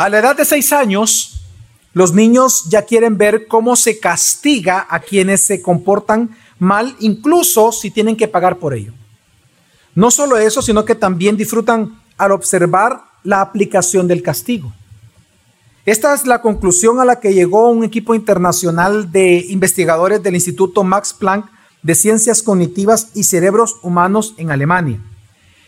A la edad de seis años, los niños ya quieren ver cómo se castiga a quienes se comportan mal, incluso si tienen que pagar por ello. No solo eso, sino que también disfrutan al observar la aplicación del castigo. Esta es la conclusión a la que llegó un equipo internacional de investigadores del Instituto Max Planck de Ciencias Cognitivas y Cerebros Humanos en Alemania,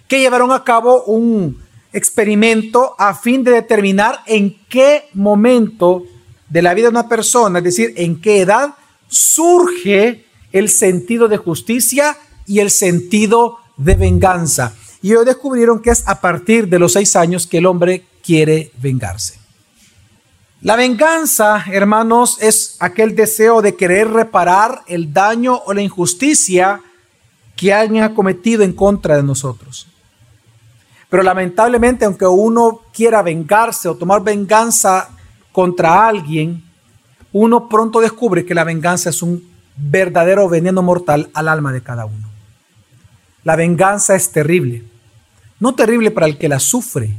que llevaron a cabo un experimento a fin de determinar en qué momento de la vida de una persona, es decir, en qué edad surge el sentido de justicia y el sentido de venganza. Y hoy descubrieron que es a partir de los seis años que el hombre quiere vengarse. La venganza, hermanos, es aquel deseo de querer reparar el daño o la injusticia que alguien ha cometido en contra de nosotros. Pero lamentablemente, aunque uno quiera vengarse o tomar venganza contra alguien, uno pronto descubre que la venganza es un verdadero veneno mortal al alma de cada uno. La venganza es terrible. No terrible para el que la sufre,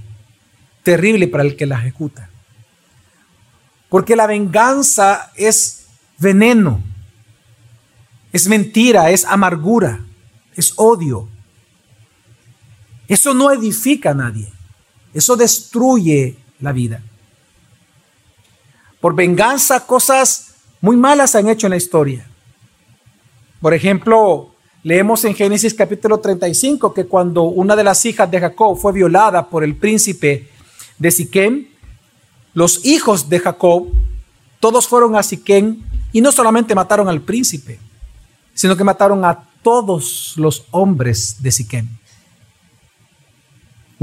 terrible para el que la ejecuta. Porque la venganza es veneno, es mentira, es amargura, es odio. Eso no edifica a nadie, eso destruye la vida. Por venganza cosas muy malas han hecho en la historia. Por ejemplo, leemos en Génesis capítulo 35 que cuando una de las hijas de Jacob fue violada por el príncipe de Siquem, los hijos de Jacob, todos fueron a Siquén y no solamente mataron al príncipe, sino que mataron a todos los hombres de Siquén.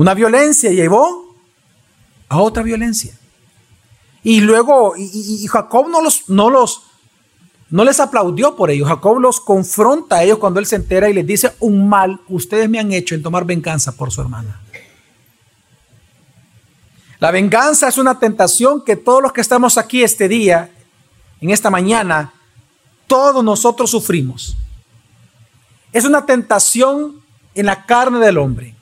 Una violencia llevó a otra violencia. Y luego, y, Jacob no los, no los, no les aplaudió por ello. Jacob los confronta a ellos cuando él se entera y les dice un mal ustedes me han hecho en tomar venganza por su hermana. La venganza es una tentación que todos los que estamos aquí este día, en esta mañana, todos nosotros sufrimos. Es una tentación en la carne del hombre.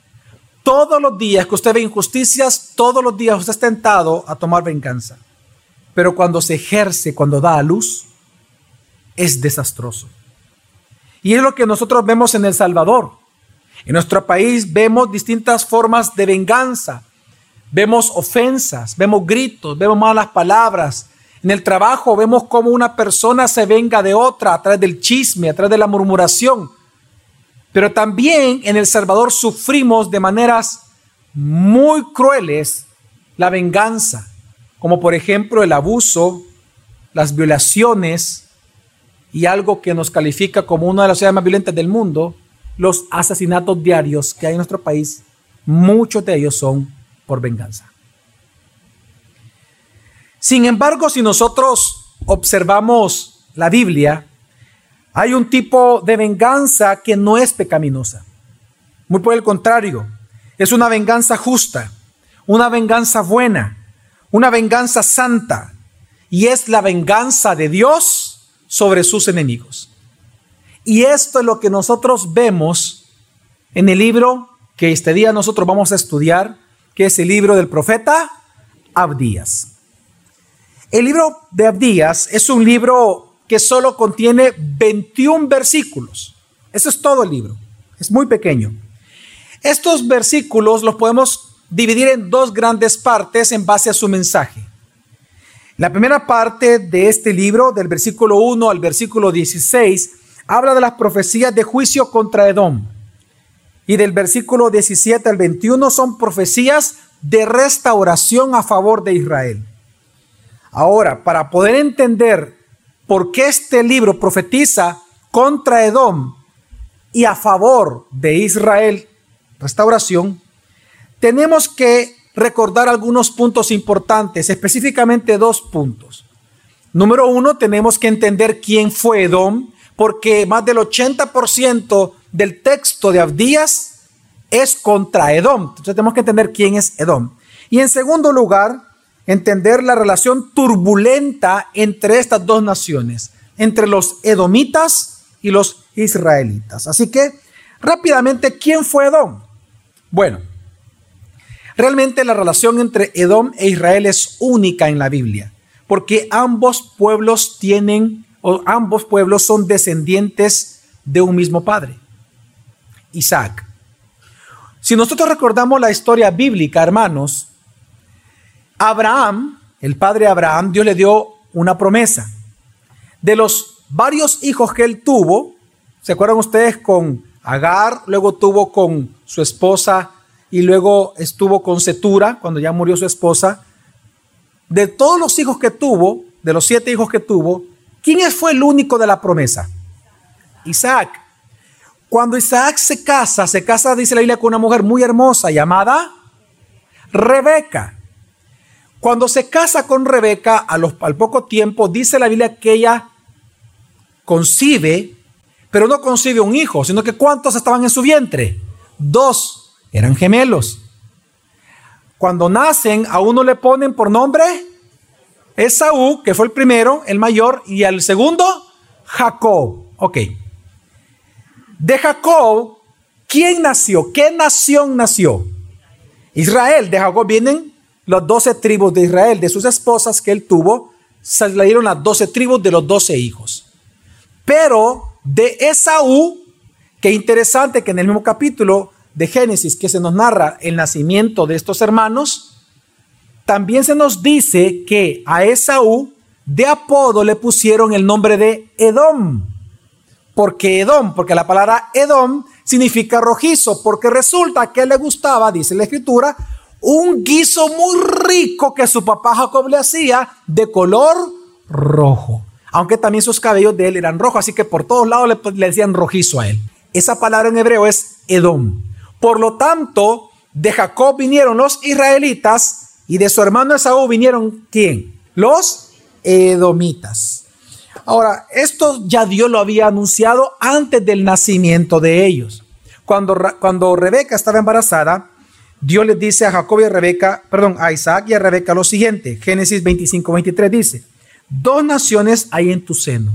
Todos los días que usted ve injusticias, todos los días usted está tentado a tomar venganza. Pero cuando se ejerce, cuando da a luz, es desastroso. Y es lo que nosotros vemos en El Salvador. En nuestro país vemos distintas formas de venganza Vemos ofensas, vemos gritos, vemos malas palabras. En el trabajo vemos cómo una persona se venga de otra a través del chisme, a través de la murmuración. Pero también en El Salvador sufrimos de maneras muy crueles la venganza, como por ejemplo el abuso, las violaciones y algo que nos califica como una de las ciudades más violentas del mundo, los asesinatos diarios que hay en nuestro país. Muchos de ellos son por venganza. Sin embargo, si nosotros observamos la Biblia, hay un tipo de venganza que no es pecaminosa. Muy por el contrario, es una venganza justa, una venganza buena, una venganza santa, y es la venganza de Dios sobre sus enemigos. Y esto es lo que nosotros vemos en el libro que este día nosotros vamos a estudiar, que es el libro del profeta Abdías. El libro de Abdías es un libro que solo contiene 21 versículos. Eso es todo el libro. Es muy pequeño. Estos versículos los podemos dividir en dos grandes partes en base a su mensaje. La primera parte de este libro, del versículo 1 al versículo 16, habla de las profecías de juicio contra Edom y del versículo 17 al 21 son profecías de restauración a favor de Israel. Ahora, para poder entender por qué este libro profetiza contra Edom y a favor de Israel, restauración, tenemos que recordar algunos puntos importantes, específicamente dos puntos. Número uno, tenemos que entender quién fue Edom, porque más del 80% del texto de Abdías es contra Edom. Entonces tenemos que entender quién es Edom. Y en segundo lugar, entender la relación turbulenta entre estas dos naciones, entre los edomitas y los israelitas. Así que, rápidamente, ¿quién fue Edom? Bueno, Realmente la relación entre Edom e Israel es única en la Biblia, porque ambos pueblos tienen, o ambos pueblos son descendientes de un mismo padre, Isaac. Si nosotros recordamos la historia bíblica, hermanos, Abraham, el padre Abraham, Dios le dio una promesa. De los varios hijos que él tuvo, ¿se acuerdan ustedes con Agar? Luego tuvo con su esposa y luego estuvo con Setura cuando ya murió su esposa. De todos los hijos que tuvo, de los siete hijos que tuvo, ¿quién fue el único de la promesa? Isaac. Cuando Isaac se casa, se casa, dice la Biblia, con una mujer muy hermosa llamada Rebeca. Cuando se casa con Rebeca, al poco tiempo, dice la Biblia que ella concibe, pero no concibe un hijo, sino que ¿cuántos estaban en su vientre? Dos, eran gemelos. Cuando nacen, a uno le ponen por nombre Esaú, que fue el primero, el mayor, y al segundo, Jacob. Ok. De Jacob, ¿quién nació? ¿Qué nación nació? Israel. De Jacob vienen las doce tribus de Israel. De sus esposas que él tuvo, salieron las doce tribus de los doce hijos. Pero de Esaú, qué interesante que en el mismo capítulo de Génesis que se nos narra el nacimiento de estos hermanos, también se nos dice que a Esaú de apodo le pusieron el nombre de Edom. Porque Edom, porque la palabra Edom significa rojizo, porque resulta que le gustaba, dice la escritura, un guiso muy rico que su papá Jacob le hacía de color rojo. Aunque también sus cabellos de él eran rojos, así que por todos lados le, decían rojizo a él. Esa palabra en hebreo es Edom. Por lo tanto, de Jacob vinieron los israelitas y de su hermano Esaú vinieron ¿quién? Los edomitas. Ahora, esto ya Dios lo había anunciado antes del nacimiento de ellos. Cuando, cuando Rebeca estaba embarazada, Dios les dice a Jacob y a Rebeca, perdón, a Isaac y a Rebeca lo siguiente. Génesis 25, 23 dice, dos naciones hay en tu seno.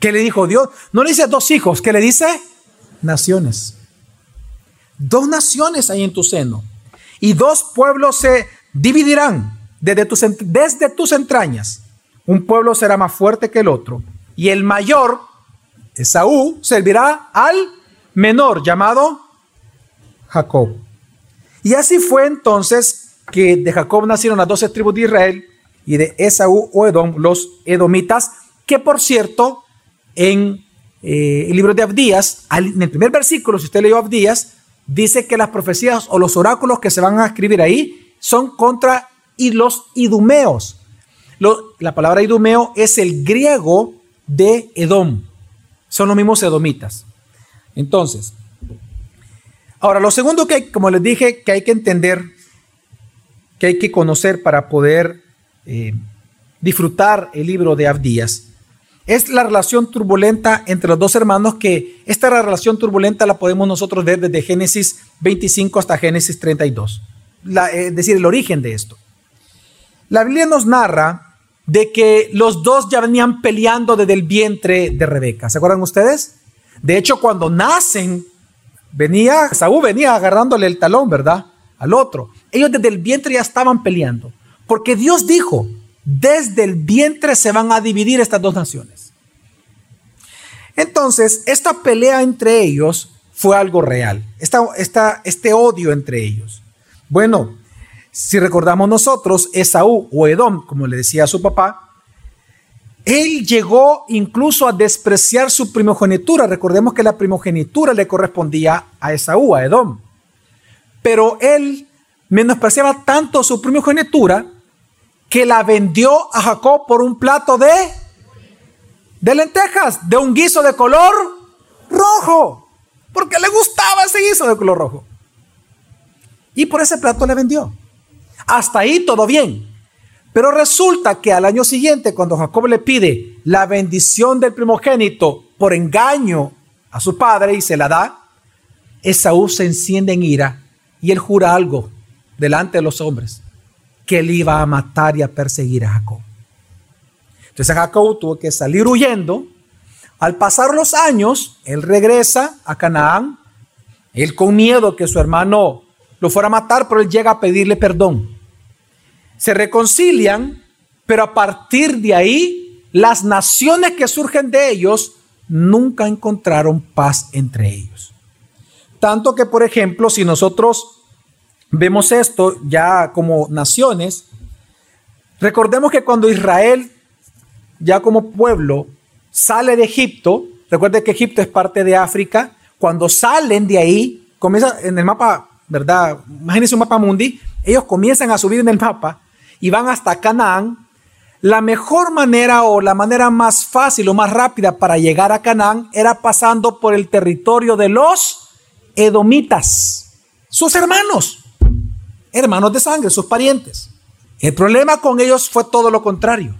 ¿Qué le dijo Dios? No le dice dos hijos, ¿qué le dice? Naciones. Dos naciones hay en tu seno y dos pueblos se dividirán desde tus, desde tus entrañas un pueblo será más fuerte que el otro, y el mayor, Esaú, servirá al menor llamado Jacob. Y así fue entonces que de Jacob nacieron las doce tribus de Israel y de Esaú o Edom, los edomitas, que por cierto, en eh, el libro de Abdías, en el primer versículo, si usted leyó Abdías, dice que las profecías o los oráculos que se van a escribir ahí son contra los idumeos la palabra idumeo es el griego de Edom. Son los mismos edomitas. Entonces, ahora lo segundo que, como les dije, que hay que entender, que hay que conocer para poder eh, disfrutar el libro de Abdías, es la relación turbulenta entre los dos hermanos, que esta relación turbulenta la podemos nosotros ver desde Génesis 25 hasta Génesis 32. es decir, el origen de esto. La Biblia nos narra de que los dos ya venían peleando desde el vientre de Rebeca. ¿Se acuerdan ustedes? De hecho, cuando nacen, venía, Saúl venía agarrándole el talón, ¿verdad? Al otro. Ellos desde el vientre ya estaban peleando. Porque Dios dijo, desde el vientre se van a dividir estas dos naciones. Entonces, esta pelea entre ellos fue algo real. Esta, este odio entre ellos. Bueno, si recordamos nosotros, Esaú o Edom, como le decía a su papá, él llegó incluso a despreciar su primogenitura. Recordemos que la primogenitura le correspondía a Esaú, a Edom. Pero él menospreciaba tanto su primogenitura que la vendió a Jacob por un plato de, de lentejas, de un guiso de color rojo, porque le gustaba ese guiso de color rojo. Y por ese plato le vendió. Hasta ahí todo bien. Pero resulta que al año siguiente, cuando Jacob le pide la bendición del primogénito por engaño a su padre y se la da, Esaú se enciende en ira y él jura algo delante de los hombres, que él iba a matar y a perseguir a Jacob. Entonces Jacob tuvo que salir huyendo. Al pasar los años, él regresa a Canaán, él con miedo que su hermano lo fuera a matar, pero él llega a pedirle perdón. Se reconcilian, pero a partir de ahí, las naciones que surgen de ellos nunca encontraron paz entre ellos. Tanto que, por ejemplo, si nosotros vemos esto ya como naciones, recordemos que cuando Israel, ya como pueblo, sale de Egipto, recuerde que Egipto es parte de África, cuando salen de ahí, comienza en el mapa, ¿verdad? Imagínense un mapa mundi, ellos comienzan a subir en el mapa y van hasta Canaán. La mejor manera o la manera más fácil o más rápida para llegar a Canaán era pasando por el territorio de los edomitas, sus hermanos, hermanos de sangre, sus parientes. El problema con ellos fue todo lo contrario,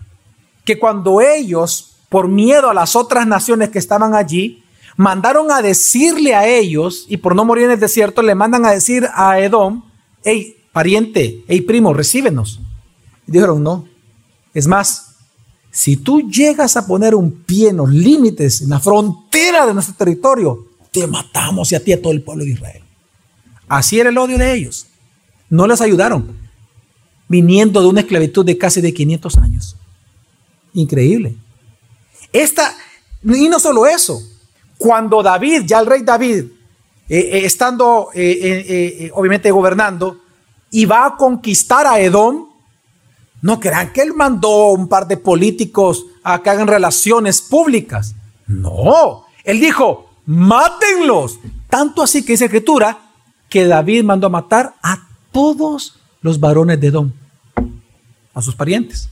que cuando ellos, por miedo a las otras naciones que estaban allí, mandaron a decirle a ellos, y por no morir en el desierto, le mandan a decir a Edom, hey, pariente, hey, primo, recíbenos. Dijeron, no. Es más, si tú llegas a poner un pie en los límites, en la frontera de nuestro territorio, te matamos y a ti a todo el pueblo de Israel. Así era el odio de ellos. No les ayudaron, viniendo de una esclavitud de casi de 500 años. Increíble. Esta, y no solo eso, cuando David, ya el rey David, eh, eh, estando eh, obviamente gobernando, y va a conquistar a Edom, no crean que él mandó un par de políticos a que hagan relaciones públicas. No, él dijo, mátenlos. Tanto así que dice escritura que David mandó a matar a todos los varones de Edom, a sus parientes.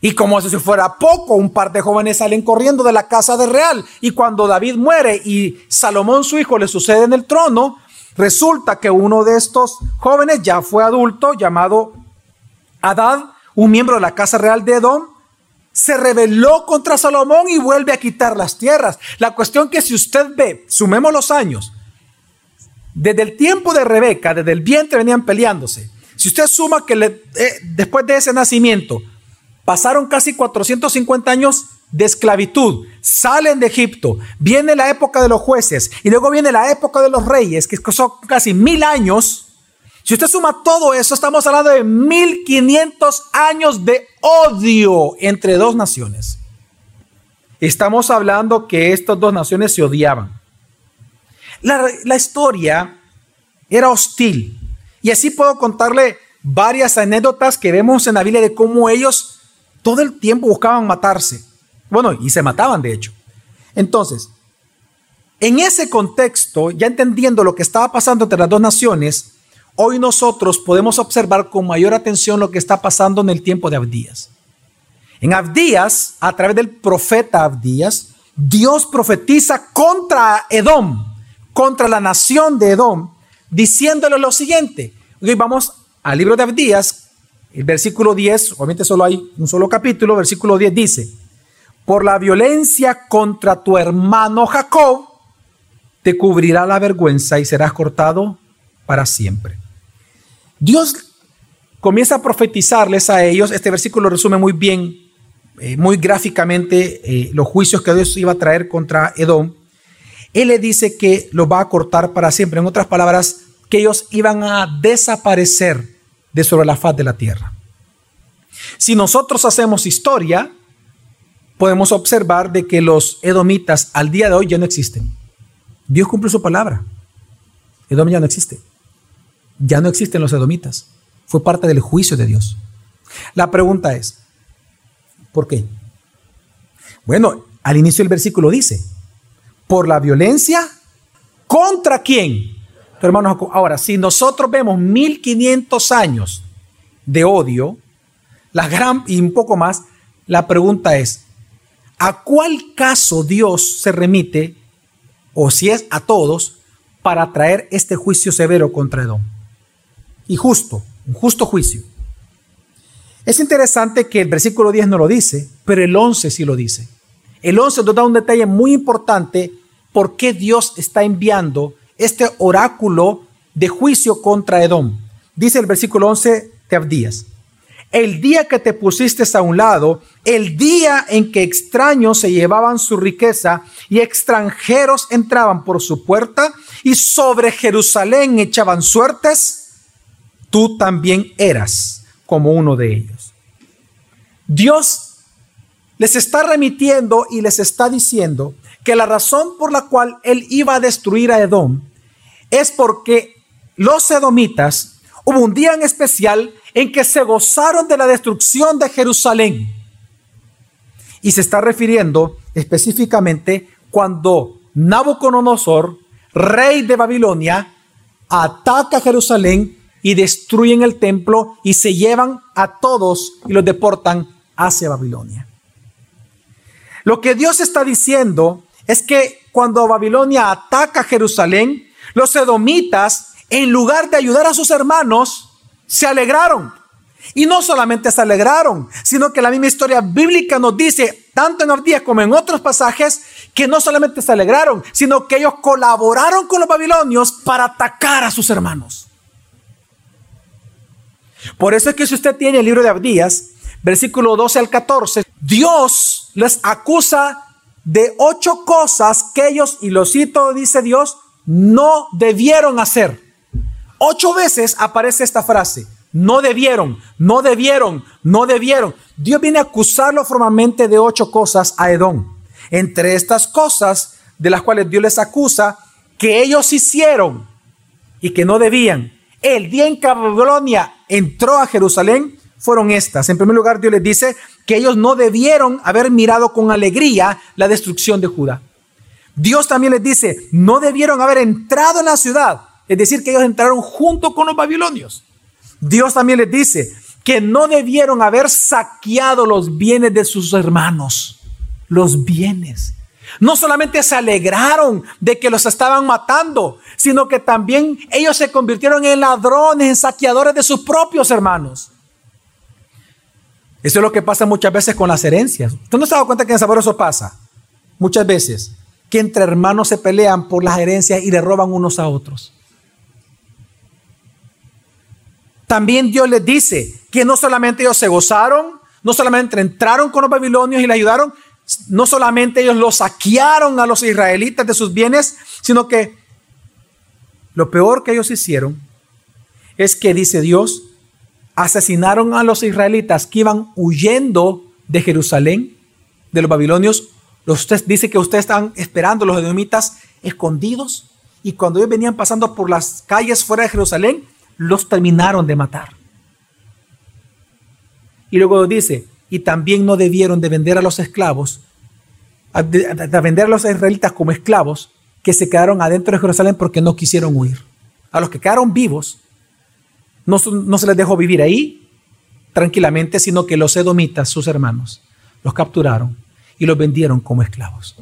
Y como si fuera poco, un par de jóvenes salen corriendo de la casa de real. Y cuando David muere y Salomón su hijo le sucede en el trono, resulta que uno de estos jóvenes ya fue adulto, llamado Adad, un miembro de la casa real de Edom, se rebeló contra Salomón y vuelve a quitar las tierras. La cuestión que si usted ve, sumemos los años, desde el tiempo de Rebeca, desde el vientre venían peleándose. Si usted suma que eh, después de ese nacimiento pasaron casi 450 años de esclavitud, salen de Egipto, viene la época de los jueces y luego viene la época de los reyes, que son casi mil años, si usted suma todo eso, estamos hablando de 1500 años de odio entre dos naciones. Estamos hablando que estas dos naciones se odiaban. La, la historia era hostil. Y así puedo contarle varias anécdotas que vemos en la Biblia de cómo ellos todo el tiempo buscaban matarse. Bueno, y se mataban de hecho. Entonces, en ese contexto, ya entendiendo lo que estaba pasando entre las dos naciones, hoy nosotros podemos observar con mayor atención lo que está pasando en el tiempo de Abdías. En Abdías, a través del profeta Abdías, Dios profetiza contra Edom, contra la nación de Edom, diciéndole lo siguiente. Hoy vamos al libro de Abdías, el versículo 10, obviamente solo hay un solo capítulo, versículo 10 dice, por la violencia contra tu hermano Jacob, te cubrirá la vergüenza y serás cortado para siempre. Dios comienza a profetizarles a ellos, este versículo resume muy bien, eh, muy gráficamente eh, los juicios que Dios iba a traer contra Edom. Él le dice que lo va a cortar para siempre, en otras palabras, que ellos iban a desaparecer de sobre la faz de la tierra. Si nosotros hacemos historia, podemos observar de que los edomitas al día de hoy ya no existen. Dios cumple su palabra. Edom ya no existe ya no existen los edomitas. Fue parte del juicio de Dios. La pregunta es, ¿por qué? Bueno, al inicio del versículo dice, por la violencia, ¿contra quién? hermanos, ahora, si nosotros vemos 1500 años de odio, la gran y un poco más, la pregunta es, ¿a cuál caso Dios se remite, o si es a todos, para traer este juicio severo contra Edom? Y justo, un justo juicio. Es interesante que el versículo 10 no lo dice, pero el 11 sí lo dice. El 11 nos da un detalle muy importante por qué Dios está enviando este oráculo de juicio contra Edom. Dice el versículo 11 de Abdías, el día que te pusiste a un lado, el día en que extraños se llevaban su riqueza y extranjeros entraban por su puerta y sobre Jerusalén echaban suertes, tú también eras como uno de ellos. Dios les está remitiendo y les está diciendo que la razón por la cual él iba a destruir a Edom es porque los edomitas hubo un día en especial en que se gozaron de la destrucción de Jerusalén. Y se está refiriendo específicamente cuando Nabucodonosor, rey de Babilonia, ataca Jerusalén y destruyen el templo y se llevan a todos y los deportan hacia Babilonia. Lo que Dios está diciendo es que cuando Babilonia ataca Jerusalén, los edomitas, en lugar de ayudar a sus hermanos, se alegraron. Y no solamente se alegraron, sino que la misma historia bíblica nos dice, tanto en Abdías como en otros pasajes, que no solamente se alegraron, sino que ellos colaboraron con los babilonios para atacar a sus hermanos. Por eso es que si usted tiene el libro de Abdías, versículo 12 al 14, Dios les acusa de ocho cosas que ellos, y lo cito, dice Dios, no debieron hacer. Ocho veces aparece esta frase. No debieron, no debieron, no debieron. Dios viene a acusarlo formalmente de ocho cosas a Edom. Entre estas cosas de las cuales Dios les acusa que ellos hicieron y que no debían. El día en que entró a Jerusalén fueron estas. En primer lugar, Dios les dice que ellos no debieron haber mirado con alegría la destrucción de Judá. Dios también les dice, no debieron haber entrado en la ciudad es decir, que ellos entraron junto con los babilonios. Dios también les dice que no debieron haber saqueado los bienes de sus hermanos, los bienes. No solamente se alegraron de que los estaban matando, sino que también ellos se convirtieron en ladrones, en saqueadores de sus propios hermanos. Eso es lo que pasa muchas veces con las herencias. ¿Usted no se ha dado cuenta que en Sabor eso pasa? Muchas veces. Que entre hermanos se pelean por las herencias y le roban unos a otros. También Dios les dice que no solamente ellos se gozaron, no solamente entraron con los babilonios y le ayudaron, no solamente ellos los saquearon a los israelitas de sus bienes, sino que lo peor que ellos hicieron es que, dice Dios, asesinaron a los israelitas que iban huyendo de Jerusalén, de los babilonios. Usted dice que ustedes estaban esperando los edomitas escondidos y cuando ellos venían pasando por las calles fuera de Jerusalén, los terminaron de matar. Y luego dice, y también no debieron de vender a los esclavos, de, vender a los israelitas como esclavos que se quedaron adentro de Jerusalén porque no quisieron huir. A los que quedaron vivos, no, se les dejó vivir ahí tranquilamente, sino que los edomitas, sus hermanos, los capturaron y los vendieron como esclavos.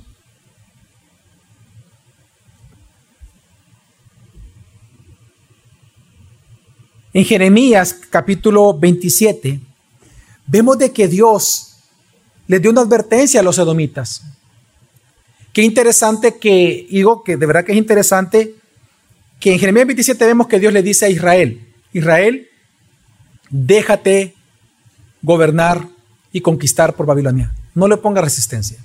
En Jeremías capítulo 27 vemos de que Dios les dio una advertencia a los edomitas. Qué interesante que, digo que de verdad que es interesante que en Jeremías 27 vemos que Dios le dice a Israel, Israel, déjate gobernar y conquistar por Babilonia. No le ponga resistencia,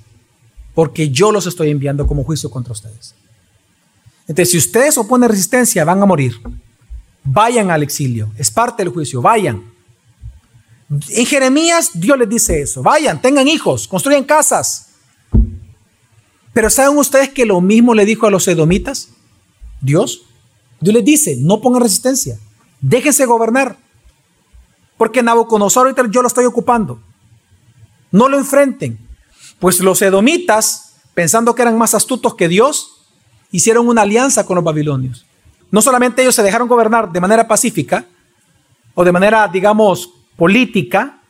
porque yo los estoy enviando como juicio contra ustedes. Entonces, si ustedes oponen resistencia, van a morir. Vayan al exilio, es parte del juicio, vayan. En Jeremías Dios les dice eso, vayan, tengan hijos, construyan casas. Pero ¿saben ustedes que lo mismo le dijo a los edomitas? Dios. Dios les dice, no pongan resistencia, déjense gobernar. Porque Nabucodonosor ahorita yo lo estoy ocupando. No lo enfrenten. Pues los edomitas, pensando que eran más astutos que Dios, hicieron una alianza con los babilonios. No solamente ellos se dejaron gobernar de manera pacífica o de manera, digamos, política,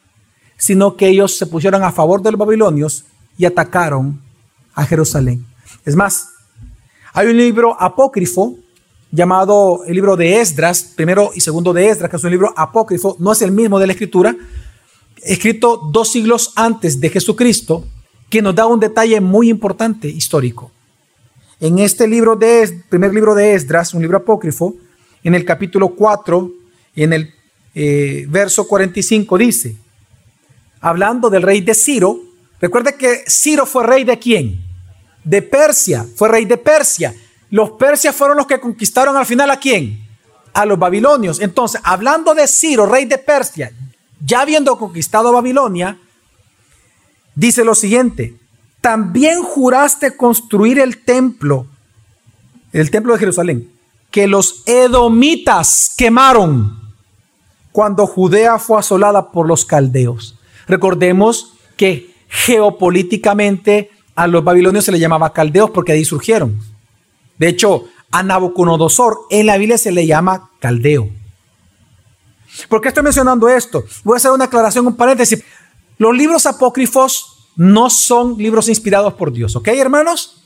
sino que ellos se pusieron a favor de los babilonios y atacaron a Jerusalén. Es más, hay un libro apócrifo llamado el libro de Esdras, primero y segundo de Esdras, que es un libro apócrifo, no es el mismo de la escritura, escrito dos siglos antes de Jesucristo, que nos da un detalle muy importante histórico. En este libro de primer libro de Esdras, un libro apócrifo, en el capítulo 4, en el eh, verso 45 dice, hablando del rey de Ciro, recuerde que Ciro fue rey de quién? De Persia, fue rey de Persia. Los persias fueron los que conquistaron al final a quién? A los babilonios. Entonces, hablando de Ciro, rey de Persia, ya habiendo conquistado Babilonia, dice lo siguiente, también juraste construir el templo, el templo de Jerusalén, que los edomitas quemaron cuando Judea fue asolada por los caldeos. Recordemos que geopolíticamente a los babilonios se les llamaba caldeos porque ahí surgieron. De hecho, a Nabucodonosor en la Biblia se le llama caldeo. ¿Por qué estoy mencionando esto? Voy a hacer una aclaración, un paréntesis. Los libros apócrifos no son libros inspirados por Dios, ¿ok, hermanos?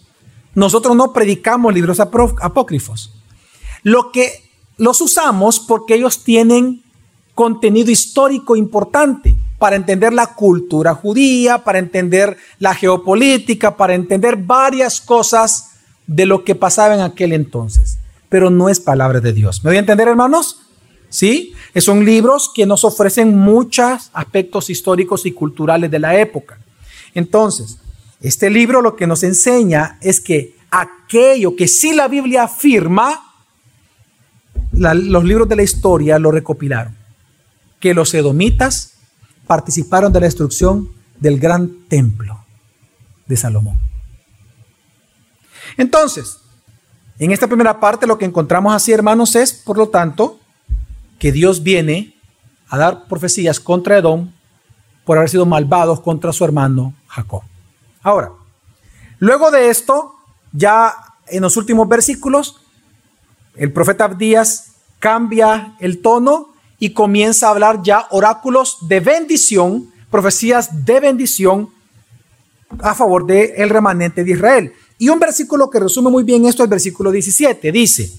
Nosotros no predicamos libros apócrifos. Lo que los usamos porque ellos tienen contenido histórico importante para entender la cultura judía, para entender la geopolítica, para entender varias cosas de lo que pasaba en aquel entonces, pero no es palabra de Dios. ¿Me voy a entender, hermanos? ¿Sí? Son libros que nos ofrecen muchos aspectos históricos y culturales de la época. Entonces, este libro lo que nos enseña es que aquello que sí la Biblia afirma, los libros de la historia lo recopilaron. Que los edomitas participaron de la destrucción del gran templo de Salomón. Entonces, en esta primera parte lo que encontramos así, hermanos, es, por lo tanto, que Dios viene a dar profecías contra Edom por haber sido malvados contra su hermano Jacob. Ahora, luego de esto, ya en los últimos versículos, el profeta Abdías cambia el tono y comienza a hablar ya oráculos de bendición, profecías de bendición a favor del el remanente de Israel. Y un versículo que resume muy bien esto es el versículo 17. Dice,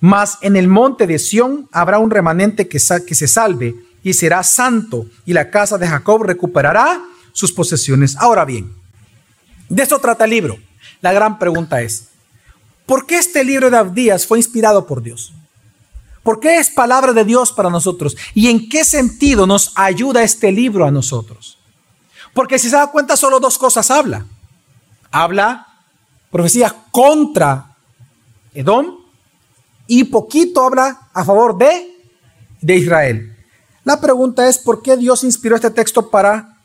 mas en el monte de Sión habrá un remanente que, que se salve y será santo, y la casa de Jacob recuperará sus posesiones. Ahora bien, de esto trata el libro. La gran pregunta es, ¿por qué este libro de Abdías fue inspirado por Dios? ¿Por qué es palabra de Dios para nosotros? ¿Y en qué sentido nos ayuda este libro a nosotros? Porque si se da cuenta, solo dos cosas habla. Habla profecía contra Edom y poquito habla a favor de, de Israel. La pregunta es, ¿por qué Dios inspiró este texto para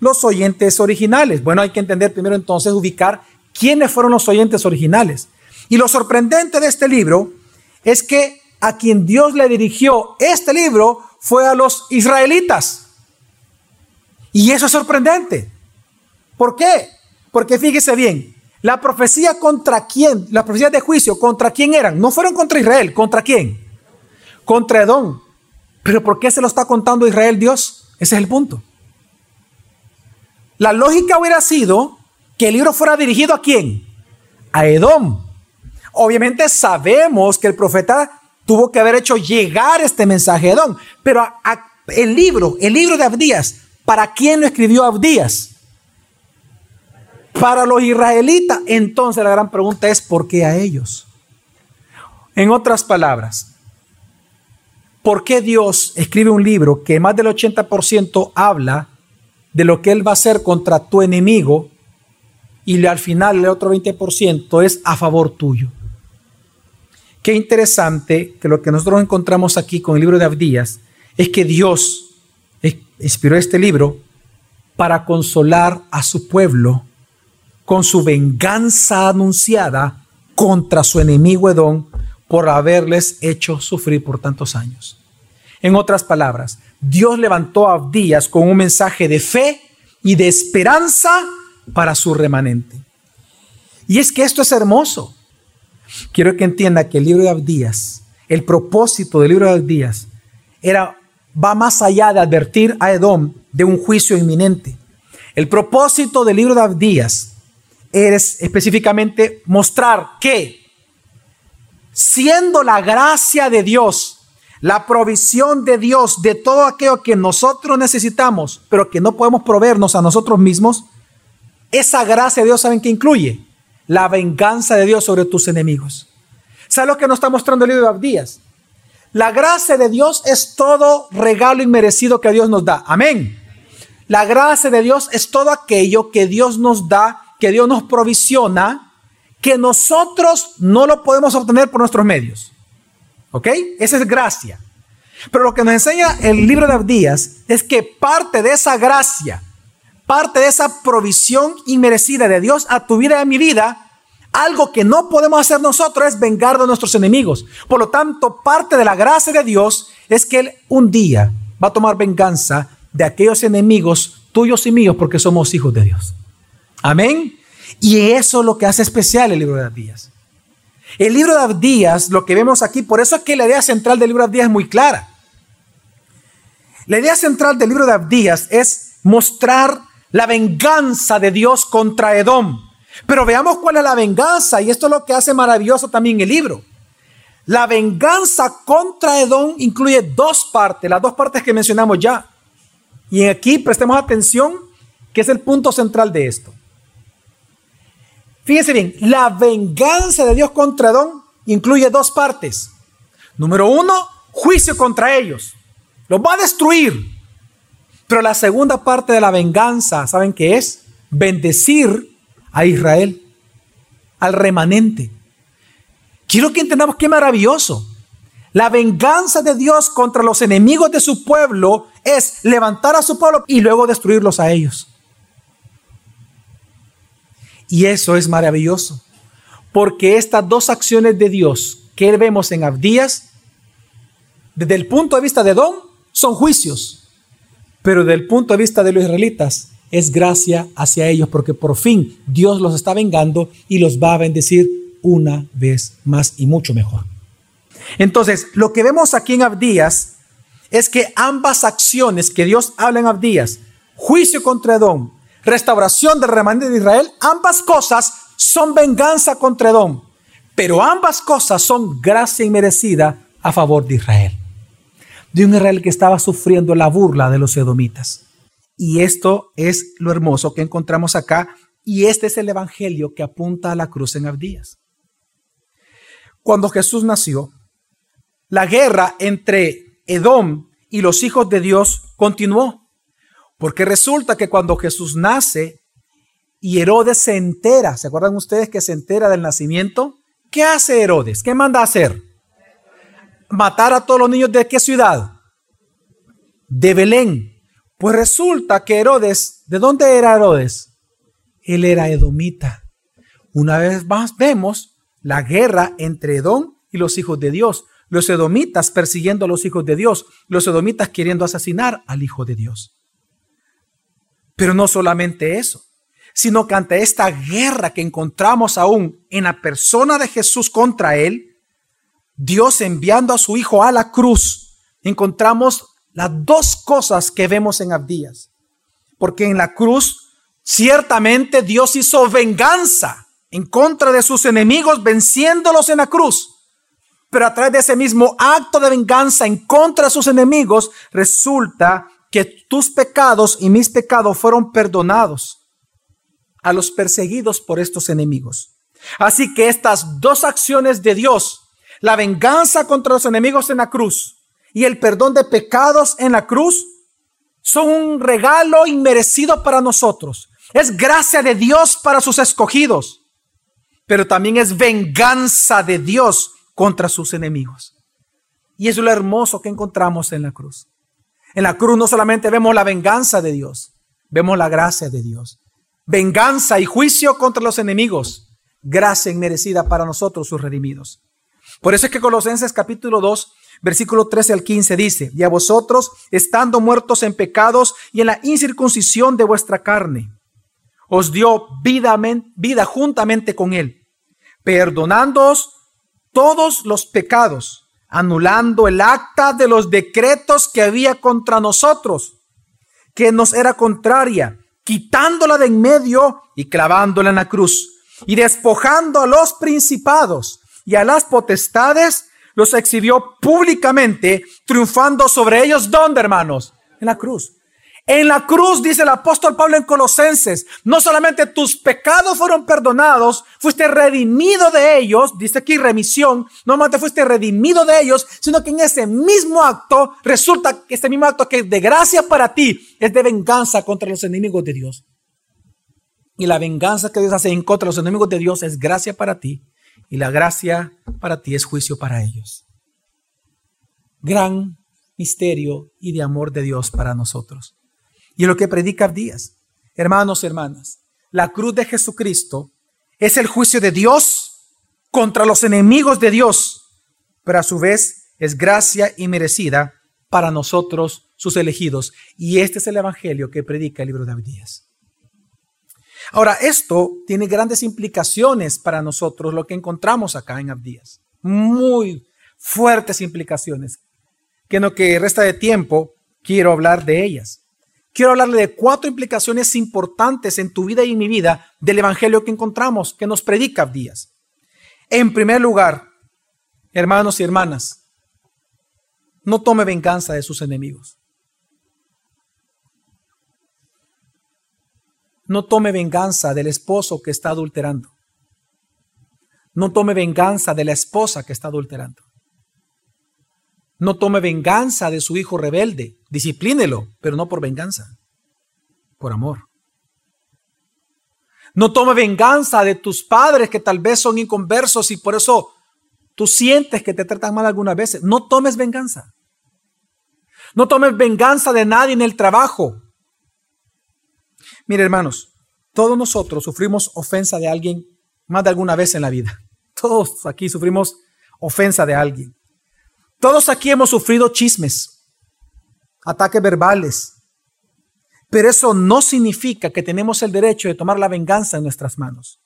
los oyentes originales? Bueno, hay que entender primero entonces, ubicar quiénes fueron los oyentes originales. Y lo sorprendente de este libro es que a quien Dios le dirigió este libro fue a los israelitas. Y eso es sorprendente. ¿Por qué? Porque fíjese bien, la profecía contra quién, las profecías de juicio, ¿contra quién eran? No fueron contra Israel, ¿contra quién? Contra Edom. Pero ¿por qué se lo está contando Israel Dios? Ese es el punto. La lógica hubiera sido que el libro fuera dirigido a quién? A Edom. Obviamente sabemos que el profeta tuvo que haber hecho llegar este mensaje a Edom, pero el libro, el libro de Abdías, ¿para quién lo escribió Abdías? para los israelitas. Entonces la gran pregunta es, ¿por qué a ellos? En otras palabras, ¿por qué Dios escribe un libro que más del 80% habla de lo que Él va a hacer contra tu enemigo y al final el otro 20% es a favor tuyo? Qué interesante que lo que nosotros encontramos aquí con el libro de Abdías es que Dios inspiró este libro para consolar a su pueblo con su venganza anunciada contra su enemigo Edom por haberles hecho sufrir por tantos años. En otras palabras, Dios levantó a Abdías con un mensaje de fe y de esperanza para su remanente. Y es que esto es hermoso. Quiero que entienda que el libro de Abdías, el propósito del libro de Abdías, era, va más allá de advertir a Edom de un juicio inminente. El propósito del libro de Abdías es específicamente mostrar que siendo la gracia de Dios, la provisión de Dios de todo aquello que nosotros necesitamos, pero que no podemos proveernos a nosotros mismos, esa gracia de Dios, ¿saben qué incluye? La venganza de Dios sobre tus enemigos. ¿Saben lo que nos está mostrando el libro de Abdías? La gracia de Dios es todo regalo inmerecido que Dios nos da. Amén. La gracia de Dios es todo aquello que Dios nos da, que Dios nos provisiona, que nosotros no lo podemos obtener por nuestros medios. ¿Ok? Esa es gracia. Pero lo que nos enseña el libro de Abdías es que parte de esa gracia, parte de esa provisión inmerecida de Dios a tu vida y a mi vida, algo que no podemos hacer nosotros es vengar de nuestros enemigos. Por lo tanto, parte de la gracia de Dios es que Él un día va a tomar venganza de aquellos enemigos tuyos y míos porque somos hijos de Dios. Amén. Y eso es lo que hace especial el libro de Abdías. El libro de Abdías, lo que vemos aquí, por eso es que la idea central del libro de Abdías es muy clara. La idea central del libro de Abdías es mostrar la venganza de Dios contra Edom. Pero veamos cuál es la venganza, y esto es lo que hace maravilloso también el libro. La venganza contra Edom incluye dos partes, las dos partes que mencionamos ya. Y aquí prestemos atención, que es el punto central de esto. Fíjense bien, la venganza de Dios contra Edom incluye dos partes. Número uno, juicio contra ellos. Los va a destruir. Pero la segunda parte de la venganza, ¿saben qué es? Bendecir a Israel, al remanente. Quiero que entendamos qué maravilloso. La venganza de Dios contra los enemigos de su pueblo es levantar a su pueblo y luego destruirlos a ellos. Y eso es maravilloso, porque estas dos acciones de Dios que vemos en Abdías, desde el punto de vista de Don, son juicios, pero desde el punto de vista de los israelitas, es gracia hacia ellos, porque por fin Dios los está vengando y los va a bendecir una vez más y mucho mejor. Entonces, lo que vemos aquí en Abdías es que ambas acciones que Dios habla en Abdías, juicio contra Edom, restauración del remanente de Israel, ambas cosas son venganza contra Edom, pero ambas cosas son gracia inmerecida a favor de Israel. De un Israel que estaba sufriendo la burla de los edomitas. Y esto es lo hermoso que encontramos acá, y este es el evangelio que apunta a la cruz en Abdías. Cuando Jesús nació, la guerra entre Edom y los hijos de Dios continuó. Porque resulta que cuando Jesús nace y Herodes se entera, ¿se acuerdan ustedes que se entera del nacimiento? ¿Qué hace Herodes? ¿Qué manda hacer? Matar a todos los niños de qué ciudad? De Belén. Pues resulta que Herodes, ¿de dónde era Herodes? Él era edomita. Una vez más vemos la guerra entre Edom y los hijos de Dios los edomitas persiguiendo a los hijos de Dios, los edomitas queriendo asesinar al Hijo de Dios. Pero no solamente eso, sino que ante esta guerra que encontramos aún en la persona de Jesús contra él, Dios enviando a su Hijo a la cruz, encontramos las dos cosas que vemos en Abdías. Porque en la cruz, ciertamente Dios hizo venganza en contra de sus enemigos, venciéndolos en la cruz. Pero a través de ese mismo acto de venganza en contra de sus enemigos, resulta que tus pecados y mis pecados fueron perdonados a los perseguidos por estos enemigos. Así que estas dos acciones de Dios, la venganza contra los enemigos en la cruz y el perdón de pecados en la cruz, son un regalo inmerecido para nosotros. Es gracia de Dios para sus escogidos, pero también es venganza de Dios contra sus enemigos. Y eso es lo hermoso que encontramos en la cruz. En la cruz no solamente vemos la venganza de Dios, vemos la gracia de Dios. Venganza y juicio contra los enemigos, gracia inmerecida para nosotros, sus redimidos. Por eso es que Colosenses capítulo 2, versículo 13 al 15 dice, y a vosotros, estando muertos en pecados y en la incircuncisión de vuestra carne, os dio vida, vida juntamente con él, perdonándoos todos los pecados, anulando el acta de los decretos que había contra nosotros, que nos era contraria, quitándola de en medio y clavándola en la cruz, y despojando a los principados y a las potestades, los exhibió públicamente, triunfando sobre ellos. ¿Dónde, hermanos? En la cruz. En la cruz, dice el apóstol Pablo en Colosenses, no solamente tus pecados fueron perdonados, fuiste redimido de ellos, dice aquí remisión, no solamente fuiste redimido de ellos, sino que en ese mismo acto resulta que este mismo acto que es de gracia para ti es de venganza contra los enemigos de Dios. Y la venganza que Dios hace en contra de los enemigos de Dios es gracia para ti, y la gracia para ti es juicio para ellos. Gran misterio y de amor de Dios para nosotros. Y lo que predica Díaz. Hermanos hermanas, la cruz de Jesucristo es el juicio de Dios contra los enemigos de Dios, pero a su vez es gracia y merecida para nosotros, sus elegidos. Y este es el evangelio que predica el libro de Abdías. Ahora, esto tiene grandes implicaciones para nosotros, lo que encontramos acá en Abdías. Muy fuertes implicaciones, que en lo que resta de tiempo quiero hablar de ellas quiero hablarle de cuatro implicaciones importantes en tu vida y en mi vida del Evangelio que encontramos, que nos predica Díaz. En primer lugar, hermanos y hermanas, no tome venganza de sus enemigos. No tome venganza del esposo que está adulterando. No tome venganza de la esposa que está adulterando. No tome venganza de su hijo rebelde. Disciplínelo, pero no por venganza, por amor. No tome venganza de tus padres que tal vez son inconversos y por eso tú sientes que te tratan mal algunas veces. No tomes venganza. No tomes venganza de nadie en el trabajo. Mire, hermanos, todos nosotros sufrimos ofensa de alguien más de alguna vez en la vida. Todos aquí sufrimos ofensa de alguien. Todos aquí hemos sufrido chismes, ataques verbales, pero eso no significa que tenemos el derecho de tomar la venganza en nuestras manos.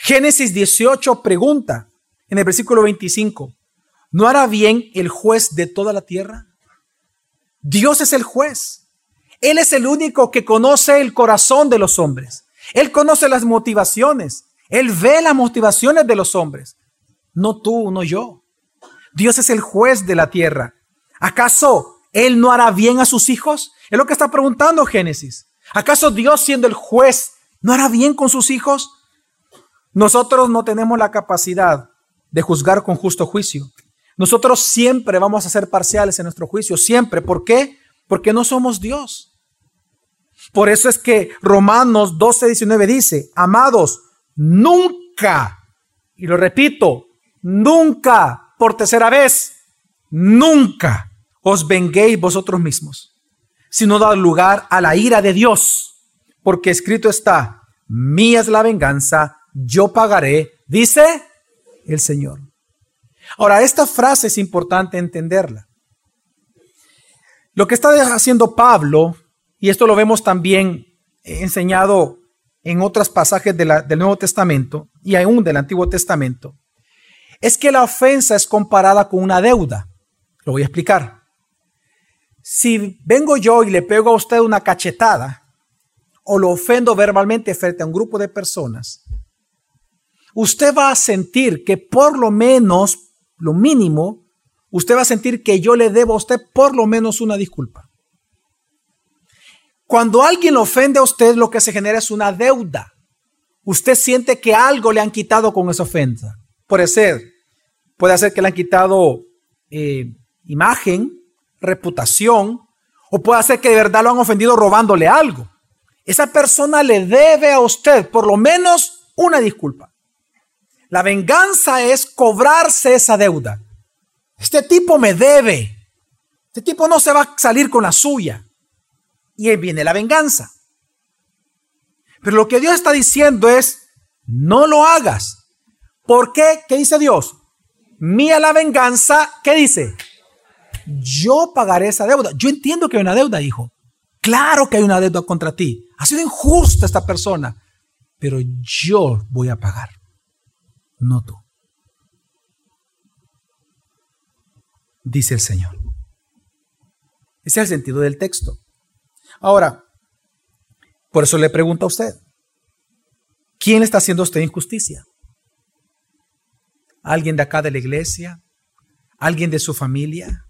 Génesis 18 pregunta en el versículo 25, ¿no hará bien el juez de toda la tierra? Dios es el juez. Él es el único que conoce el corazón de los hombres. Él conoce las motivaciones. Él ve las motivaciones de los hombres. No tú, no yo. Dios es el juez de la tierra. ¿Acaso Él no hará bien a sus hijos? Es lo que está preguntando Génesis. ¿Acaso Dios siendo el juez no hará bien con sus hijos? Nosotros no tenemos la capacidad de juzgar con justo juicio. Nosotros siempre vamos a ser parciales en nuestro juicio, siempre. ¿Por qué? Porque no somos Dios. Por eso es que Romanos 12, 19 dice, amados, nunca, y lo repito, nunca por tercera vez, nunca os venguéis vosotros mismos, sino dad lugar a la ira de Dios, porque escrito está, mía es la venganza, yo pagaré, dice el Señor. Ahora, esta frase es importante entenderla. Lo que está haciendo Pablo, y esto lo vemos también enseñado en otros pasajes del Nuevo Testamento y aún del Antiguo Testamento, es que la ofensa es comparada con una deuda. Lo voy a explicar. Si vengo yo y le pego a usted una cachetada o lo ofendo verbalmente frente a un grupo de personas, usted va a sentir que por lo menos, lo mínimo, usted va a sentir que yo le debo a usted por lo menos una disculpa. Cuando alguien ofende a usted, lo que se genera es una deuda. Usted siente que algo le han quitado con esa ofensa. Puede ser, puede ser que le han quitado eh, imagen, reputación, o puede ser que de verdad lo han ofendido robándole algo. Esa persona le debe a usted por lo menos una disculpa. La venganza es cobrarse esa deuda. Este tipo me debe. Este tipo no se va a salir con la suya. Y ahí viene la venganza. Pero lo que Dios está diciendo es, no lo hagas. ¿Por qué? ¿Qué dice Dios? Mía la venganza, ¿qué dice? Yo pagaré esa deuda. Yo entiendo que hay una deuda, hijo. Claro que hay una deuda contra ti. Ha sido injusta esta persona. Pero yo voy a pagar. No tú. Dice el Señor. Ese es el sentido del texto. Ahora, por eso le pregunto a usted, ¿quién está haciendo usted injusticia? alguien de acá de la iglesia, alguien de su familia,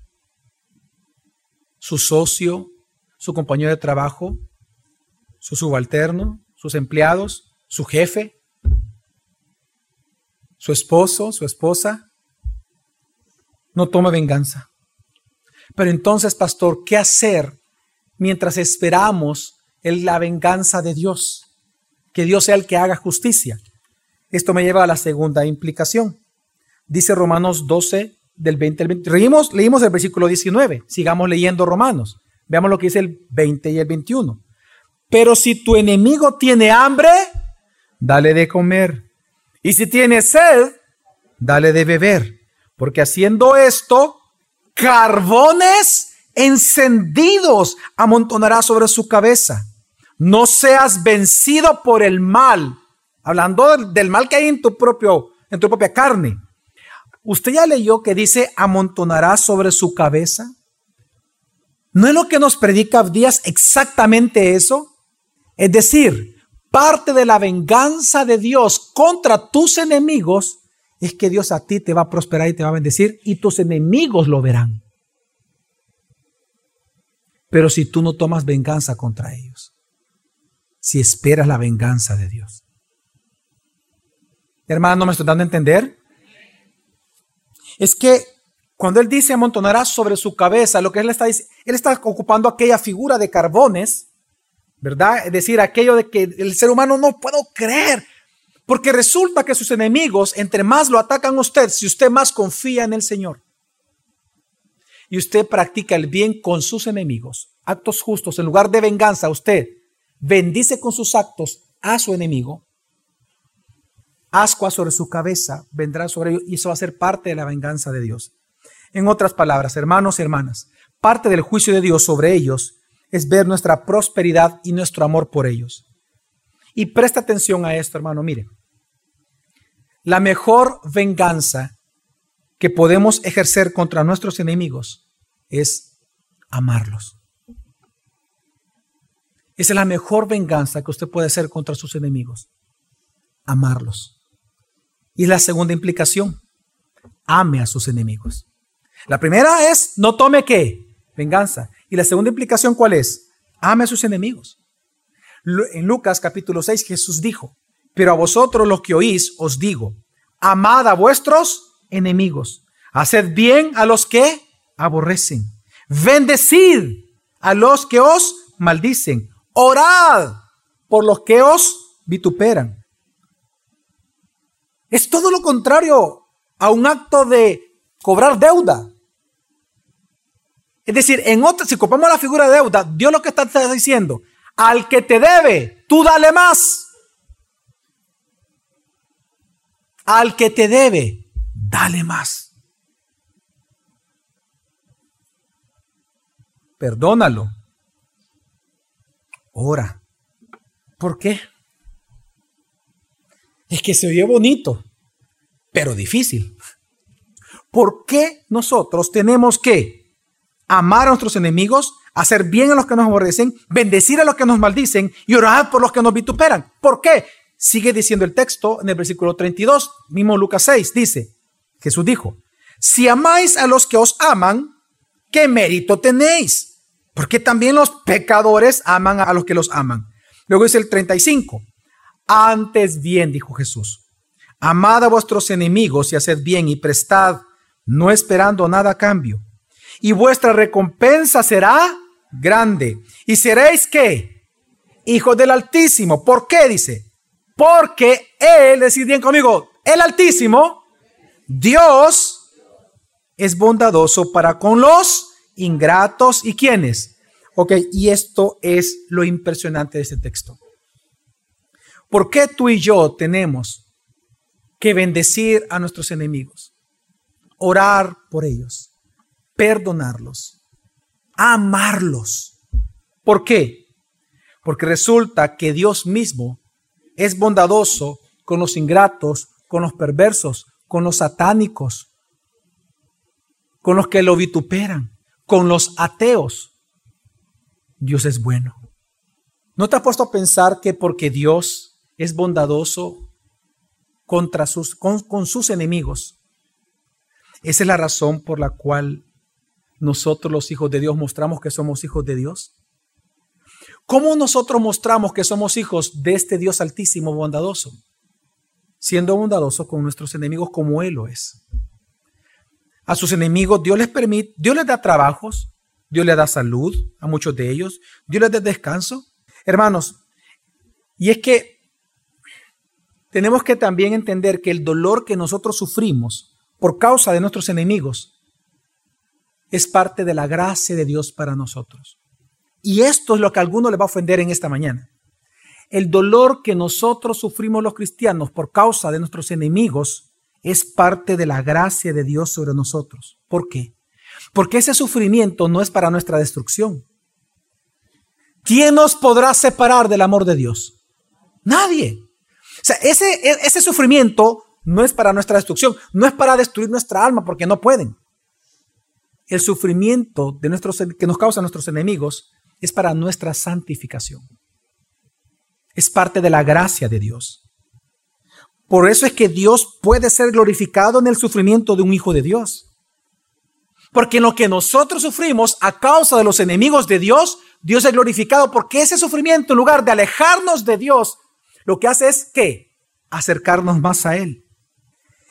su socio, su compañero de trabajo, su subalterno, sus empleados, su jefe, su esposo, su esposa. No tome venganza. Pero entonces, pastor, ¿qué hacer mientras esperamos en la venganza de Dios? Que Dios sea el que haga justicia. Esto me lleva a la segunda implicación. Dice Romanos 12, del 20 al 20. Leímos, leímos el versículo 19. Sigamos leyendo Romanos. Veamos lo que dice el 20 y el 21. Pero si tu enemigo tiene hambre, dale de comer. Y si tiene sed, dale de beber. Porque haciendo esto, carbones encendidos amontonará sobre su cabeza. No seas vencido por el mal. Hablando del mal que hay en tu propio, en tu propia carne. ¿Usted ya leyó que dice amontonará sobre su cabeza? ¿No es lo que nos predica Abdías exactamente eso? Es decir, parte de la venganza de Dios contra tus enemigos es que Dios a ti te va a prosperar y te va a bendecir y tus enemigos lo verán. Pero si tú no tomas venganza contra ellos, si esperas la venganza de Dios. Hermano, ¿me estoy dando a entender? Es que cuando él dice amontonará sobre su cabeza, lo que él está diciendo, él está ocupando aquella figura de carbones, ¿verdad? Es decir, aquello de que el ser humano no puedo creer, porque resulta que sus enemigos, entre más lo atacan a usted, si usted más confía en el Señor y usted practica el bien con sus enemigos, actos justos, en lugar de venganza, usted bendice con sus actos a su enemigo, ascua sobre su cabeza vendrá sobre ellos y eso va a ser parte de la venganza de Dios. En otras palabras, hermanos y hermanas, parte del juicio de Dios sobre ellos es ver nuestra prosperidad y nuestro amor por ellos. Y presta atención a esto, hermano. Mire, la mejor venganza que podemos ejercer contra nuestros enemigos es amarlos. Esa es la mejor venganza que usted puede hacer contra sus enemigos. Amarlos. Y la segunda implicación, ame a sus enemigos. La primera es, no tome qué? Venganza. Y la segunda implicación, ¿cuál es? Ame a sus enemigos. En Lucas capítulo 6 Jesús dijo, pero a vosotros los que oís os digo, amad a vuestros enemigos, haced bien a los que aborrecen, bendecid a los que os maldicen, orad por los que os vituperan. Es todo lo contrario a un acto de cobrar deuda. Es decir, en otra, si ocupamos la figura de deuda, Dios lo que está diciendo, al que te debe, tú dale más. Al que te debe, dale más. Perdónalo. Ora. ¿Por qué? Es que se oye bonito, pero difícil. ¿Por qué nosotros tenemos que amar a nuestros enemigos, hacer bien a los que nos aborrecen, bendecir a los que nos maldicen y orar por los que nos vituperan. ¿Por qué? Sigue diciendo el texto en el versículo 32, mismo Lucas 6, dice, Jesús dijo, si amáis a los que os aman, ¿qué mérito tenéis? Porque también los pecadores aman a los que los aman. Luego dice el 35, antes bien, dijo Jesús, amad a vuestros enemigos y haced bien y prestad, no esperando nada a cambio y vuestra recompensa será grande. ¿Y seréis qué? Hijos del Altísimo. ¿Por qué? Dice. Porque Él, decid bien conmigo, el Altísimo, Dios, es bondadoso para con los ingratos y quienes. Ok, y esto es lo impresionante de este texto. ¿Por qué tú y yo tenemos que bendecir a nuestros enemigos? Orar por ellos perdonarlos, amarlos. ¿Por qué? Porque resulta que Dios mismo es bondadoso con los ingratos, con los perversos, con los satánicos, con los que lo vituperan, con los ateos. Dios es bueno. ¿No te has puesto a pensar que porque Dios es bondadoso contra sus, con, con sus enemigos, esa es la razón por la cual nosotros los hijos de Dios mostramos que somos hijos de Dios? ¿Cómo nosotros mostramos que somos hijos de este Dios altísimo bondadoso? Siendo bondadoso con nuestros enemigos como Él lo es. A sus enemigos Dios les permite, Dios les da trabajos, Dios les da salud a muchos de ellos, Dios les da descanso. Hermanos, y es que tenemos que también entender que el dolor que nosotros sufrimos por causa de nuestros enemigos es parte de la gracia de Dios para nosotros. Y esto es lo que a alguno le va a ofender en esta mañana. El dolor que nosotros sufrimos los cristianos por causa de nuestros enemigos es parte de la gracia de Dios sobre nosotros. ¿Por qué? Porque ese sufrimiento no es para nuestra destrucción. ¿Quién nos podrá separar del amor de Dios? Nadie. O sea, ese, ese sufrimiento no es para nuestra destrucción, no es para destruir nuestra alma, porque no pueden. El sufrimiento de nuestros, que nos causan nuestros enemigos es para nuestra santificación. Es parte de la gracia de Dios. Por eso es que Dios puede ser glorificado en el sufrimiento de un hijo de Dios. Porque en lo que nosotros sufrimos a causa de los enemigos de Dios, Dios es glorificado porque ese sufrimiento, en lugar de alejarnos de Dios, lo que hace es que acercarnos más a Él.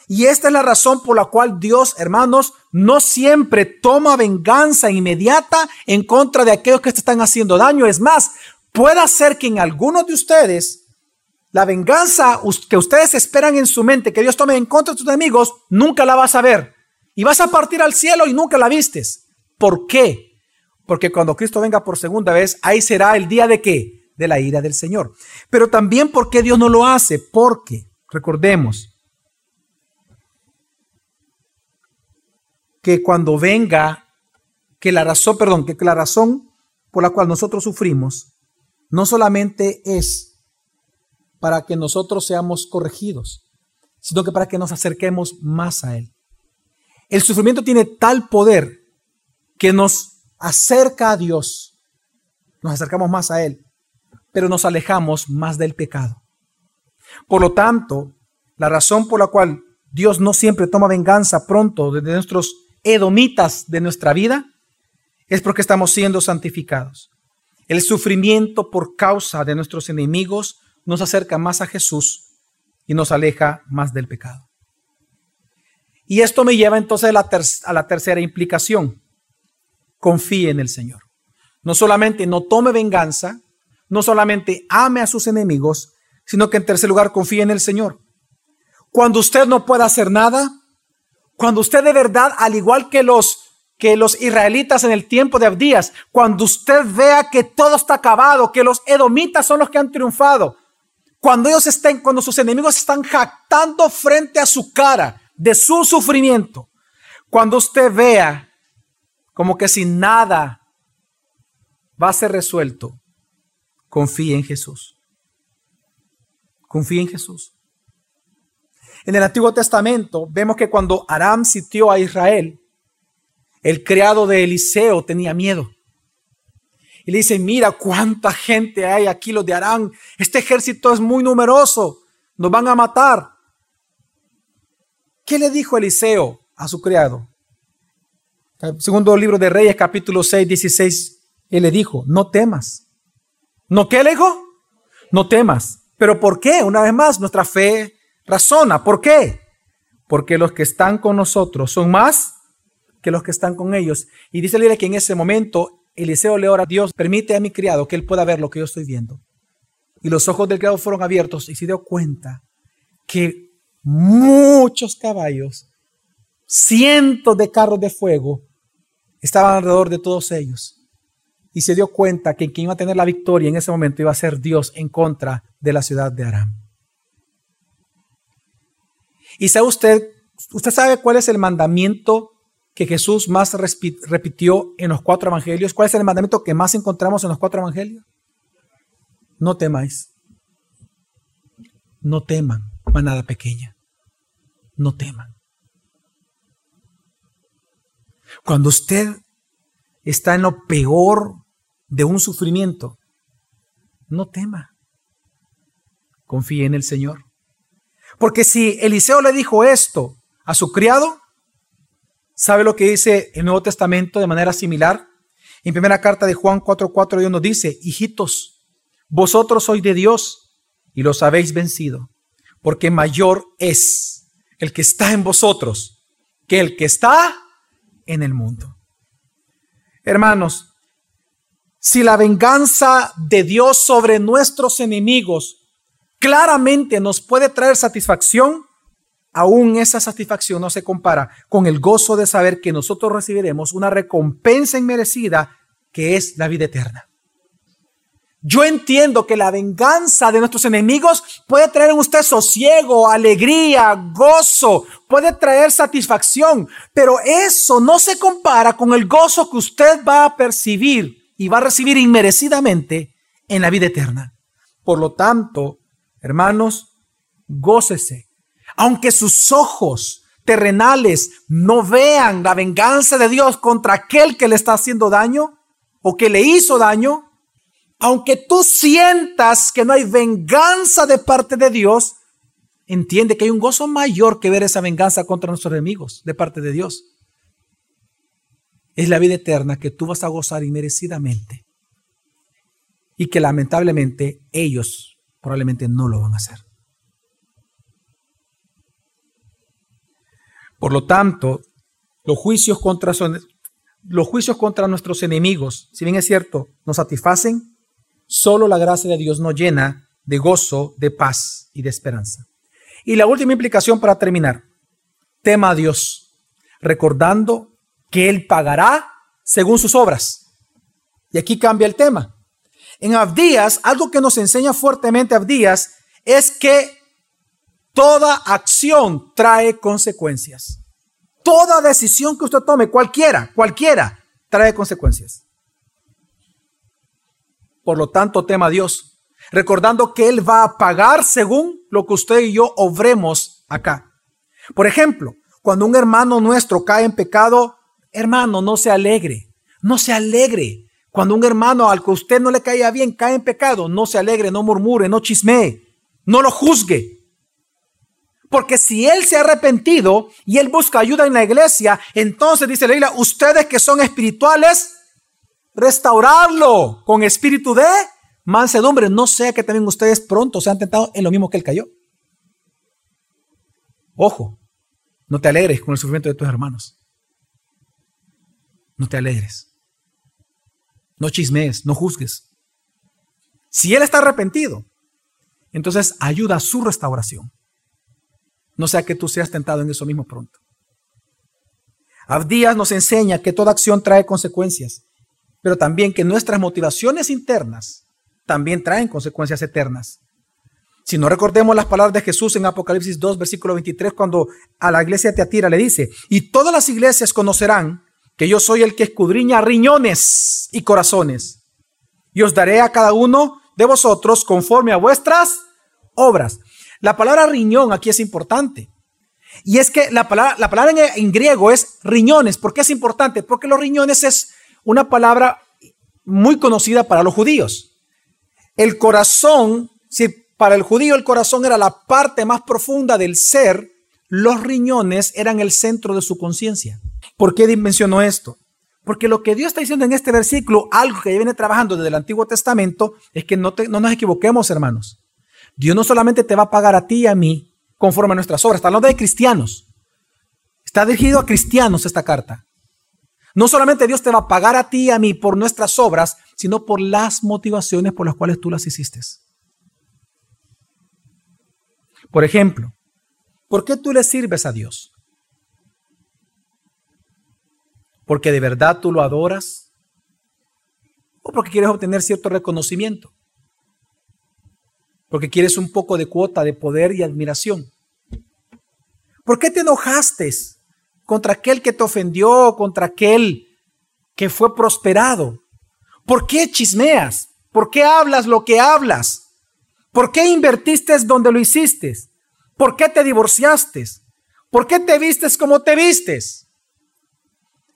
Y esta es la razón por la cual Dios, hermanos, no siempre toma venganza inmediata en contra de aquellos que te están haciendo daño. Es más, puede ser que en algunos de ustedes la venganza que ustedes esperan en su mente que Dios tome en contra de tus enemigos, nunca la vas a ver. Y vas a partir al cielo y nunca la vistes. ¿Por qué? Porque cuando Cristo venga por segunda vez, ahí será el día de qué? De la ira del Señor. Pero también, ¿por qué Dios no lo hace? Porque, recordemos, que cuando venga, que la razón, perdón, que la razón por la cual nosotros sufrimos no solamente es para que nosotros seamos corregidos, sino que para que nos acerquemos más a Él. El sufrimiento tiene tal poder que nos acerca a Dios, nos acercamos más a Él, pero nos alejamos más del pecado. Por lo tanto, la razón por la cual Dios no siempre toma venganza pronto de nuestros edomitas de nuestra vida, es porque estamos siendo santificados. El sufrimiento por causa de nuestros enemigos nos acerca más a Jesús y nos aleja más del pecado. Y esto me lleva entonces a la, tercera implicación. Confíe en el Señor. No solamente no tome venganza, no solamente ame a sus enemigos, sino que en tercer lugar confíe en el Señor. Cuando usted no pueda hacer nada, cuando usted de verdad, al igual que los que los israelitas en el tiempo de Abdías, cuando usted vea que todo está acabado, que los edomitas son los que han triunfado, cuando ellos estén, cuando sus enemigos están jactando frente a su cara de su sufrimiento, cuando usted vea como que sin nada va a ser resuelto, confíe en Jesús. Confíe en Jesús. En el Antiguo Testamento vemos que cuando Aram sitió a Israel, el criado de Eliseo tenía miedo. Y le dice, mira cuánta gente hay aquí, los de Aram. Este ejército es muy numeroso, nos van a matar. ¿Qué le dijo Eliseo a su criado? segundo libro de Reyes, capítulo 6, 16, él le dijo, no temas. ¿No qué le dijo? No temas. ¿Pero por qué? Una vez más, nuestra fe razona. ¿Por qué? Porque los que están con nosotros son más que los que están con ellos. Y dice el que en ese momento Eliseo le ora a Dios, permite a mi criado que él pueda ver lo que yo estoy viendo. Y los ojos del criado fueron abiertos y se dio cuenta que muchos caballos, cientos de carros de fuego estaban alrededor de todos ellos. Y se dio cuenta que quien iba a tener la victoria en ese momento iba a ser Dios en contra de la ciudad de Aram. Y sabe usted, usted sabe cuál es el mandamiento que Jesús más repitió en los cuatro evangelios. ¿Cuál es el mandamiento que más encontramos en los cuatro evangelios? No temáis. No teman, manada pequeña. No teman. Cuando usted está en lo peor de un sufrimiento, no tema. Confíe en el Señor. Porque si Eliseo le dijo esto a su criado, ¿sabe lo que dice el Nuevo Testamento de manera similar? En primera carta de Juan 4:4 Dios nos dice, hijitos, vosotros sois de Dios y los habéis vencido, porque mayor es el que está en vosotros que el que está en el mundo. Hermanos, si la venganza de Dios sobre nuestros enemigos claramente nos puede traer satisfacción, aún esa satisfacción no se compara con el gozo de saber que nosotros recibiremos una recompensa inmerecida que es la vida eterna. Yo entiendo que la venganza de nuestros enemigos puede traer en usted sosiego, alegría, gozo, puede traer satisfacción, pero eso no se compara con el gozo que usted va a percibir y va a recibir inmerecidamente en la vida eterna. Por lo tanto, hermanos, gócese aunque sus ojos terrenales no vean la venganza de Dios contra aquel que le está haciendo daño o que le hizo daño, aunque tú sientas que no hay venganza de parte de Dios, entiende que hay un gozo mayor que ver esa venganza contra nuestros enemigos de parte de Dios. Es la vida eterna que tú vas a gozar inmerecidamente y que lamentablemente ellos probablemente no lo van a hacer. Por lo tanto, los juicios contra, los juicios contra nuestros enemigos, si bien es cierto, nos satisfacen, solo la gracia de Dios nos llena de gozo, de paz y de esperanza. Y la última implicación para terminar, tema a Dios, recordando que Él pagará según sus obras. Y aquí cambia el tema. En Abdías, algo que nos enseña fuertemente Abdías es que Toda acción trae consecuencias. Toda decisión que usted tome, cualquiera, cualquiera, trae consecuencias. Por lo tanto, tema a Dios, recordando que Él va a pagar según lo que usted y yo obremos acá. Por ejemplo, cuando un hermano nuestro cae en pecado, hermano, no se alegre, no se alegre. Cuando un hermano al que usted no le caía bien cae en pecado, no se alegre, no murmure, no chismee, no lo juzgue. Porque si él se ha arrepentido y él busca ayuda en la iglesia, entonces dice la Biblia, ustedes que son espirituales, restaurarlo con espíritu de mansedumbre. No sea que también ustedes pronto sean tentados en lo mismo que él cayó. Ojo, no te alegres con el sufrimiento de tus hermanos. No te alegres. No chismees, no juzgues. Si él está arrepentido, entonces ayuda a su restauración. No sea que tú seas tentado en eso mismo pronto. Abdías nos enseña que toda acción trae consecuencias, pero también que nuestras motivaciones internas también traen consecuencias eternas. Si no recordemos las palabras de Jesús en Apocalipsis 2, versículo 23, cuando a la iglesia de Teatira le dice, y todas las iglesias conocerán que yo soy el que escudriña riñones y corazones, y os daré a cada uno de vosotros conforme a vuestras obras. La palabra riñón aquí es importante. Y es que la palabra, la palabra en, griego es riñones. ¿Por qué es importante? Porque los riñones es una palabra muy conocida para los judíos. El corazón, si para el judío el corazón era la parte más profunda del ser, los riñones eran el centro de su conciencia. ¿Por qué mencionó esto? Porque lo que Dios está diciendo en este versículo, algo que viene trabajando desde el Antiguo Testamento, es que no, no nos equivoquemos, hermanos. Dios no solamente te va a pagar a ti y a mí conforme a nuestras obras, está hablando de cristianos. Está dirigido a cristianos esta carta. No solamente Dios te va a pagar a ti y a mí por nuestras obras, sino por las motivaciones por las cuales tú las hiciste. Por ejemplo, ¿por qué tú le sirves a Dios? ¿Porque de verdad tú lo adoras? ¿O porque quieres obtener cierto reconocimiento? porque quieres un poco de cuota de poder y admiración. ¿Por qué te enojaste contra aquel que te ofendió, contra aquel que fue prosperado? ¿Por qué chismeas? ¿Por qué hablas lo que hablas? ¿Por qué invertiste donde lo hiciste? ¿Por qué te divorciaste? ¿Por qué te vistes como te vistes?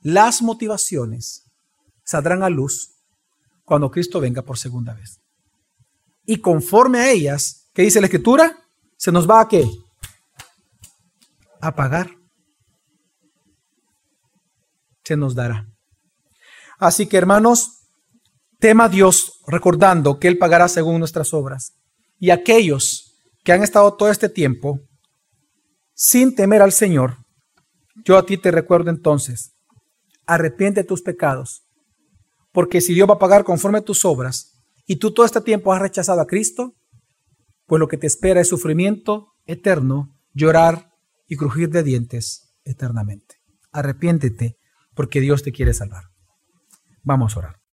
Las motivaciones saldrán a luz cuando Cristo venga por segunda vez y conforme a ellas, ¿qué dice la escritura? Se nos va a qué? A pagar. Se nos dará. Así que hermanos, tema a Dios recordando que Él pagará según nuestras obras. Y aquellos que han estado todo este tiempo sin temer al Señor, yo a ti te recuerdo entonces, arrepiente tus pecados, porque si Dios va a pagar conforme a tus obras y tú todo este tiempo has rechazado a Cristo, pues lo que te espera es sufrimiento eterno, llorar y crujir de dientes eternamente. Arrepiéntete porque Dios te quiere salvar. Vamos a orar.